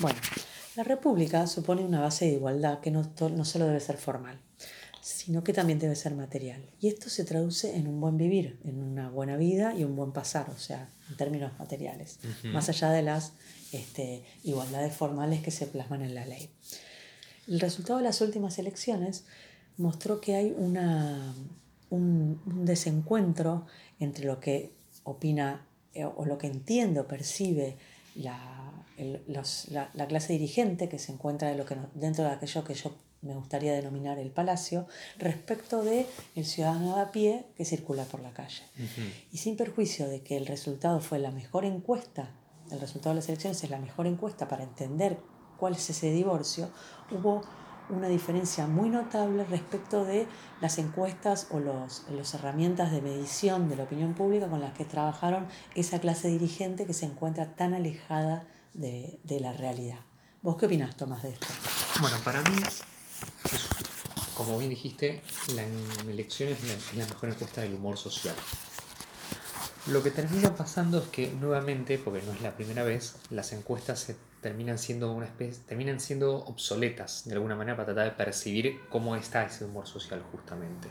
Bueno, la república supone una base de igualdad que no, no solo debe ser formal, sino que también debe ser material. Y esto se traduce en un buen vivir, en una buena vida y un buen pasar, o sea, en términos materiales, más allá de las este, igualdades formales que se plasman en la ley. El resultado de las últimas elecciones mostró que hay una, un, desencuentro entre lo que opina eh, o lo que entiende o percibe la, la, clase dirigente que se encuentra de lo que, dentro de aquello que yo me gustaría denominar el palacio, respecto de el ciudadano a pie que circula por la calle. Y sin perjuicio de que el resultado fue la mejor encuesta, el resultado de las elecciones es la mejor encuesta para entender cuál es ese divorcio, hubo una diferencia muy notable respecto de las encuestas o las los herramientas de medición de la opinión pública con las que trabajaron esa clase dirigente que se encuentra tan alejada de, la realidad. ¿Vos qué opinás, Tomás, de esto? Bueno, para mí, como bien dijiste, la elección es la mejor encuesta del humor social. Lo que termina pasando es que nuevamente, porque no es la primera vez, las encuestas se terminan siendo una especie, terminan siendo obsoletas de alguna manera para tratar de percibir cómo está ese humor social justamente.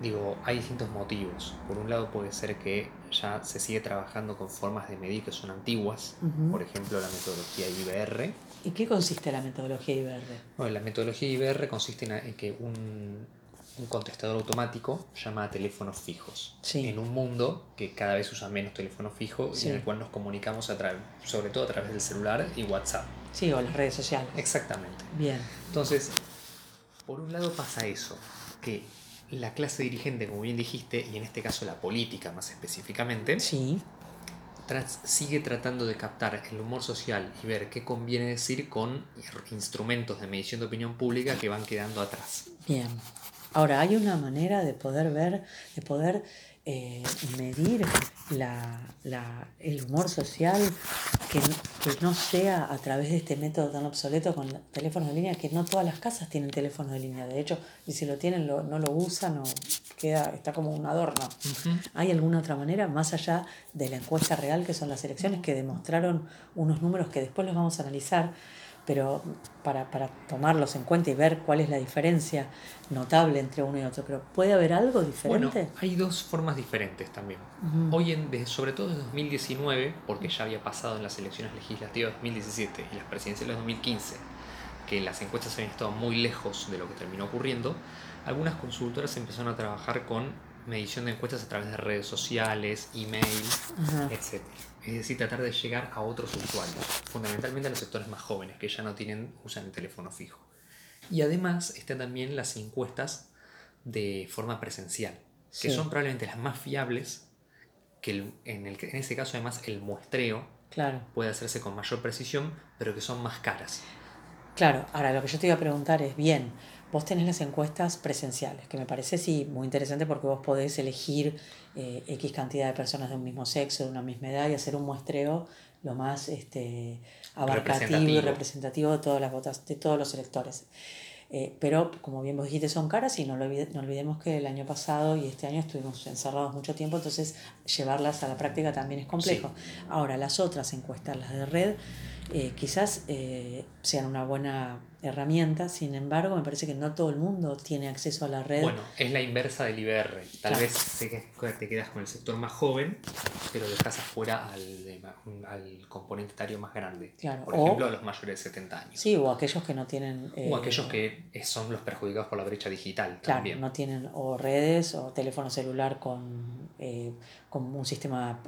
digo, hay distintos motivos. Por un lado puede ser que ya se sigue trabajando con formas de medir que son antiguas, por ejemplo la metodología IBR. ¿Y qué consiste la metodología IBR? Bueno, la metodología IBR consiste en que un, un contestador automático llama teléfonos fijos. En un mundo que cada vez usa menos teléfono fijo y en el cual nos comunicamos a sobre todo a través del celular y WhatsApp. Sí, o las redes sociales. Exactamente. Bien. Entonces, por un lado pasa eso, que la clase dirigente, como bien dijiste, y en este caso la política más específicamente, sí. sigue tratando de captar el humor social y ver qué conviene decir con instrumentos de medición de opinión pública que van quedando atrás. Bien. Ahora, hay una manera de poder ver, de poder eh, medir el humor social que, no sea a través de este método tan obsoleto con teléfonos de línea, que no todas las casas tienen teléfonos de línea. De hecho, y si lo tienen, no lo usan o queda, está como un adorno. ¿Hay alguna otra manera, más allá de la encuesta real que son las elecciones, que demostraron unos números que después los vamos a analizar? Pero para, tomarlos en cuenta y ver cuál es la diferencia notable entre uno y otro. Pero ¿puede haber algo diferente? Bueno, hay dos formas diferentes también. Hoy, en, sobre todo desde 2019, porque ya había pasado en las elecciones legislativas de 2017 y las presidenciales de 2015, que las encuestas habían estado muy lejos de lo que terminó ocurriendo, algunas consultoras empezaron a trabajar con medición de encuestas a través de redes sociales, email, etc. Es decir, tratar de llegar a otros usuarios, fundamentalmente a los sectores más jóvenes que ya no tienen, usan el teléfono fijo. Y además están también las encuestas de forma presencial, que son probablemente las más fiables, que en, el, en ese caso además el muestreo claro. puede hacerse con mayor precisión, pero que son más caras. Claro, ahora lo que yo te iba a preguntar es, bien, vos tenés las encuestas presenciales, que me parece sí muy interesante porque vos podés elegir eh, X cantidad de personas de un mismo sexo, de una misma edad y hacer un muestreo lo más este, abarcativo y representativo de todas las votas, de todos los electores. Eh, pero como bien vos dijiste, son caras y no, lo no olvidemos que el año pasado y este año estuvimos encerrados mucho tiempo, entonces llevarlas a la práctica también es complejo. Ahora, las otras encuestas, las de red, eh, quizás eh, sean una buena herramienta, sin embargo, me parece que no todo el mundo tiene acceso a la red. Bueno, es la inversa del IBR. Tal vez te quedas con el sector más joven, pero dejas afuera al, al componente etario más grande. Por ejemplo, a los mayores de 70 años. Sí, o aquellos que no tienen. o aquellos que son los perjudicados por la brecha digital. Claro, también. no tienen o redes o teléfono celular con, eh, con un sistema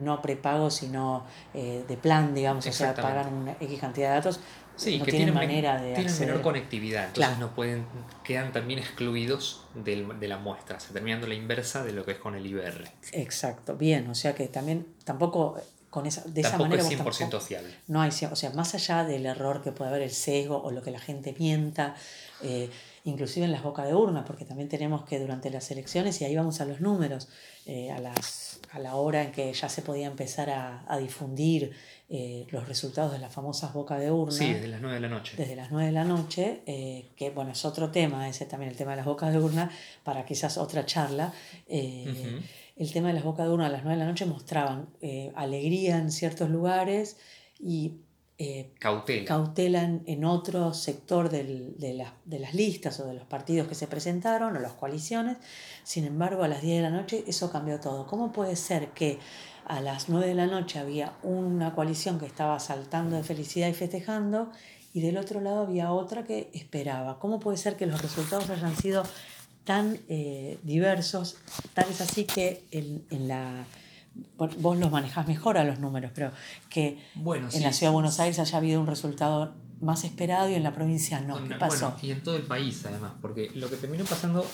no prepago, sino de plan, digamos, o sea, pagan una X cantidad de datos Sí, que tienen, manera de tienen menor conectividad, entonces no pueden, quedan también excluidos de la muestra, se terminando la inversa de lo que es con el IBR. Exacto, bien, o sea que también tampoco con esa, de esa manera... Es 100% fiable. No hay, o sea, más allá del error que puede haber, el sesgo o lo que la gente mienta, eh, inclusive en las bocas de urna, porque también tenemos que durante las elecciones, y ahí vamos a los números, eh, a, las, a la hora en que ya se podía empezar a, a difundir eh, los resultados de las famosas bocas de urna. Sí, desde las 9 de la noche. Desde las 9 de la noche, eh, que bueno, es otro tema, ese también el tema de las bocas de urna, para quizás otra charla. El tema de las bocas de urna a las 9 de la noche mostraban alegría en ciertos lugares y eh, Cautela. cautelan en otro sector del- de, las- de las listas o de los partidos que se presentaron o las coaliciones. Sin embargo, a las 10 de la noche eso cambió todo. ¿Cómo puede ser que a las 9 de la noche había una coalición que estaba saltando de felicidad y festejando y del otro lado había otra que esperaba? ¿Cómo puede ser que los resultados hayan sido tan eh, diversos? Tal es así que en, en la... Vos los manejás mejor a los números, pero que Bueno, en sí, la ciudad de Buenos Aires haya habido un resultado más esperado y en la provincia no. Bueno, ¿Qué pasó? bueno, y en todo el país además, porque lo que terminó pasando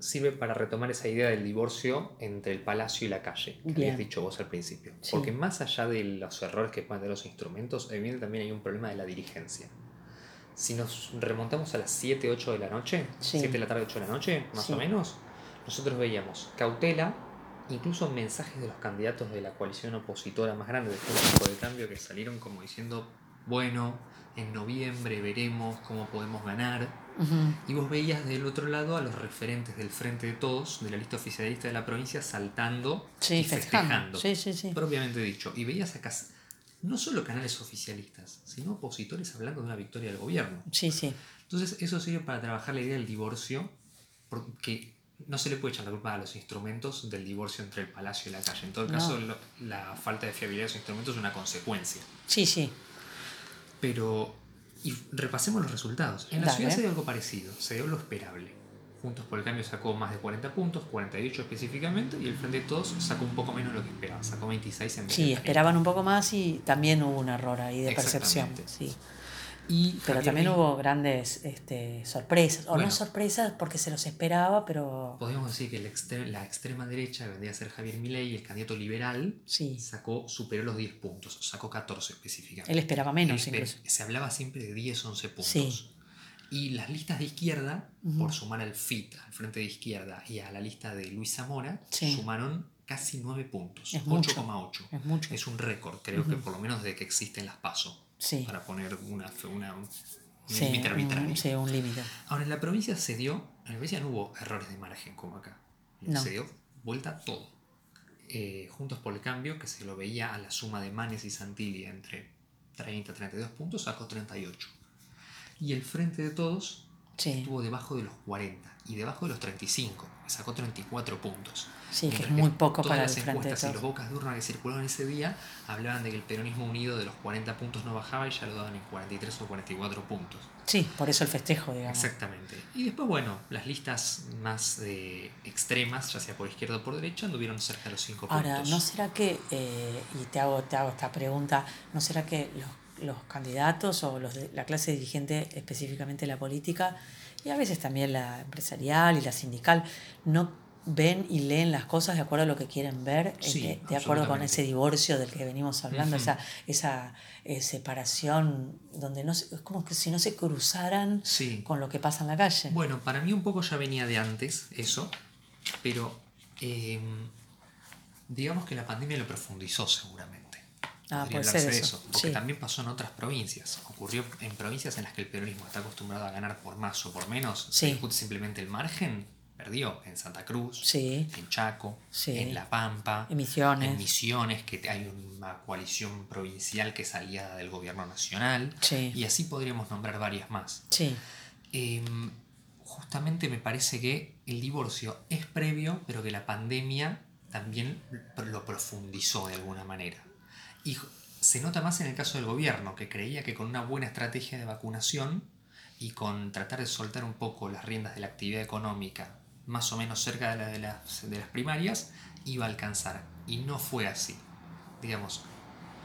sirve para retomar esa idea del divorcio entre el palacio y la calle, que Bien. habías dicho vos al principio. Sí. Porque más allá de los errores que pueden tener los instrumentos, evidentemente también hay un problema de la dirigencia. Si nos remontamos a las 7, 8 de la noche, Sí. 7 de la tarde, 8 de la noche, más Sí. o menos, nosotros veíamos cautela, incluso mensajes de los candidatos de la coalición opositora más grande de Juntos por el Cambio que salieron como diciendo, bueno, en noviembre veremos cómo podemos ganar. Y vos veías del otro lado a los referentes del Frente de Todos, de la lista oficialista de la provincia, saltando Sí, y festejando. festejando, Sí, sí, sí. propiamente dicho. Y veías acá no solo canales oficialistas, sino opositores hablando de una victoria del gobierno. Sí, sí. Entonces eso sirve para trabajar la idea del divorcio, porque no se le puede echar la culpa a los instrumentos del divorcio entre el palacio y la calle. En todo No. caso, lo- la falta de fiabilidad de esos instrumentos es una consecuencia. Sí, sí. Pero y repasemos los resultados. En la Dale. ciudad se dio algo parecido, se dio lo esperable. Juntos por el Cambio sacó más de 40 puntos, 48 específicamente, y el Frente de Todos sacó un poco menos de lo que esperaba, sacó 26 en vez Sí, 30. esperaban un poco más y también hubo un error ahí de percepción. Sí. Y Pero también hubo grandes este, sorpresas. O Bueno. no sorpresas porque se los esperaba, pero Podríamos decir que el extre- la extrema derecha, que vendría a ser Javier Milei, el candidato liberal, sí. sacó, superó los 10 puntos, sacó 14 específicamente. Él esperaba menos Él incluso. Se hablaba siempre de 10, 11 puntos. Sí. Y las listas de izquierda, Ujú. por sumar al FIT, al Frente de Izquierda, y a la lista de Luis Zamora, Sí. sumaron casi 9 puntos. Es mucho. 8,8. Es mucho. Es un récord, creo que Ujú. por lo menos de que existen las PASO. Sí. Para poner una, una, un Sí, límite arbitrario. un, sí, un límite. Ahora, en la provincia se dio, en la provincia no hubo errores de margen como acá. No. Se dio vuelta todo. Eh, Juntos por el Cambio, que se lo veía a la suma de Manes y Santilli entre 30 y 32 puntos, sacó 38. Y el Frente de Todos Sí, estuvo debajo de los 40 y debajo de los 35, que sacó 34 puntos. sí, que es Mientras muy poco para el las de encuestas y los bocas de urna que circularon ese día hablaban de que el peronismo unido de los 40 puntos no bajaba y ya lo daban en 43 o 44 puntos. Sí, por eso el festejo, digamos. Exactamente. Y después, bueno, las listas más eh, extremas, ya sea por izquierda o por derecha, anduvieron cerca de los 5 Ahora, puntos. ¿no será que, eh, y te hago, te hago esta pregunta, ¿no será que los, los candidatos o los de la clase dirigente, específicamente la política, y a veces también la empresarial y la sindical, no ven y leen las cosas de acuerdo a lo que quieren ver, eh, Sí, de, de acuerdo con ese divorcio del que venimos hablando, esa, esa eh, separación donde no es como que si no se cruzaran Sí. con lo que pasa en la calle. Bueno, para mí un poco ya venía de antes eso, pero eh, digamos que la pandemia lo profundizó seguramente. Ah, puede ser eso, porque sí. también pasó en otras provincias. Ocurrió en provincias en las que el peronismo está acostumbrado a ganar por más o por menos. Se Sí. discute simplemente el margen. Perdió en Santa Cruz, Sí, en Chaco, en La Pampa, en Misiones. en Misiones, que hay una coalición provincial que es aliada del gobierno nacional. Y así podríamos nombrar varias más. Em, justamente me parece que el divorcio es previo, pero que la pandemia también lo profundizó de alguna manera. Y se nota más en el caso del gobierno, que creía que con una buena estrategia de vacunación y con tratar de soltar un poco las riendas de la actividad económica más o menos cerca de, la de, las, de las primarias, iba a alcanzar. Y no fue así. Digamos,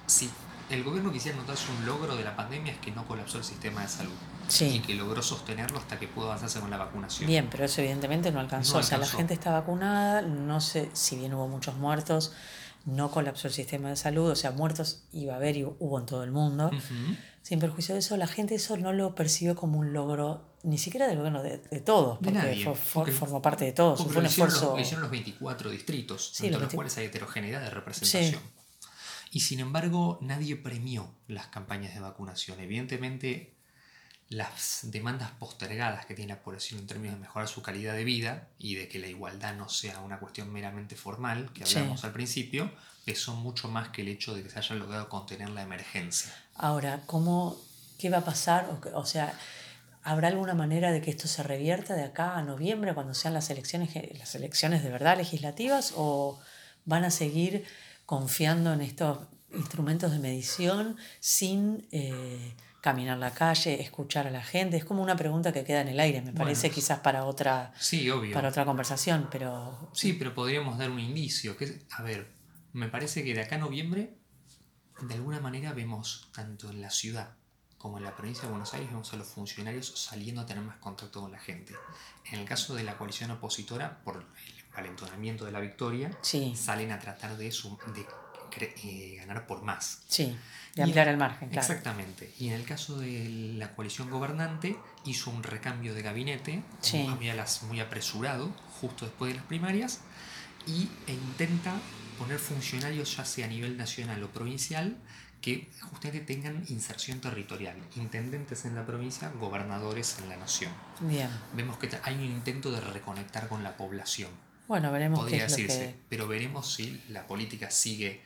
si el gobierno quisiera notarse un logro de la pandemia es que no colapsó el sistema de salud sí. y que logró sostenerlo hasta que pudo avanzarse con la vacunación. Bien, pero eso evidentemente no alcanzó. No O sea, la alcanzó. gente está vacunada, no sé, si bien hubo muchos muertos, no colapsó el sistema de salud, o sea, muertos iba a haber y hubo en todo el mundo. Sin perjuicio de eso, la gente eso no lo percibió como un logro, ni siquiera del gobierno de, de todos, De porque porque- formó parte de todos, Porque fue un hicieron, esfuerzo. los, lo hicieron los 24 distritos, Sí, entre los los 20 cuales hay heterogeneidad de representación. Y sin embargo, nadie premió las campañas de vacunación. Evidentemente, las demandas postergadas que tiene la población en términos de mejorar su calidad de vida y de que la igualdad no sea una cuestión meramente formal, que hablamos al principio, son mucho más que el hecho de que se haya logrado contener la emergencia. Ahora, ¿cómo, ¿qué va a pasar? O, sea, ¿habrá alguna manera de que esto se revierta de acá a noviembre cuando sean las elecciones, las elecciones de verdad legislativas? ¿O van a seguir confiando en estos instrumentos de medición sin... Eh, caminar la calle, escuchar a la gente. Es como una pregunta que queda en el aire, me parece quizás para otra, sí, obvio. para otra conversación, pero... Sí, pero podríamos dar un indicio. Que, a ver, me parece que de acá a noviembre, de alguna manera vemos, tanto en la ciudad como en la provincia de Buenos Aires, vemos a los funcionarios saliendo a tener más contacto con la gente. En el caso de la coalición opositora, por el calentonamiento de la victoria, salen a tratar de, de eh, ganar por más. Sí, de ampliar el margen, claro. Exactamente. Y en el caso de la coalición gobernante, hizo un recambio de gabinete, muy, apresurado, justo después de las primarias, y, e intenta poner funcionarios, ya sea a nivel nacional o provincial, que justamente tengan inserción territorial. Intendentes en la provincia, gobernadores en la nación. Bien. Vemos que hay un intento de reconectar con la población. Bueno, veremos Podría decirse, pero veremos si la política sigue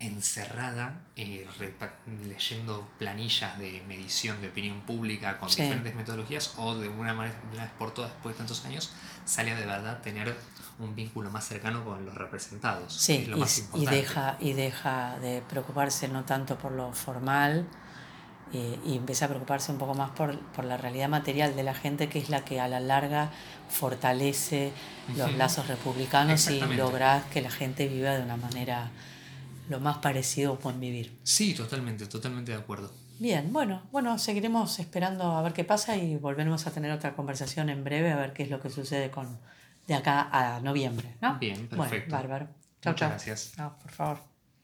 encerrada eh, leyendo planillas de medición de opinión pública con diferentes metodologías o de una, vez por todas después de tantos años sale de verdad tener un vínculo más cercano con los representados. Sí, y, deja, y deja de preocuparse no tanto por lo formal eh, y empieza a preocuparse un poco más por, por, la realidad material de la gente que es la que a la larga fortalece los lazos republicanos y logra que la gente viva de una manera lo más parecido a buen vivir. Sí, totalmente, totalmente de acuerdo. Bien, bueno, bueno, seguiremos esperando a ver qué pasa y volveremos a tener otra conversación en breve a ver qué es lo que sucede con de acá a noviembre, ¿no? Bien, perfecto. Bueno, bárbaro. Chao, chao. Gracias. No, por favor.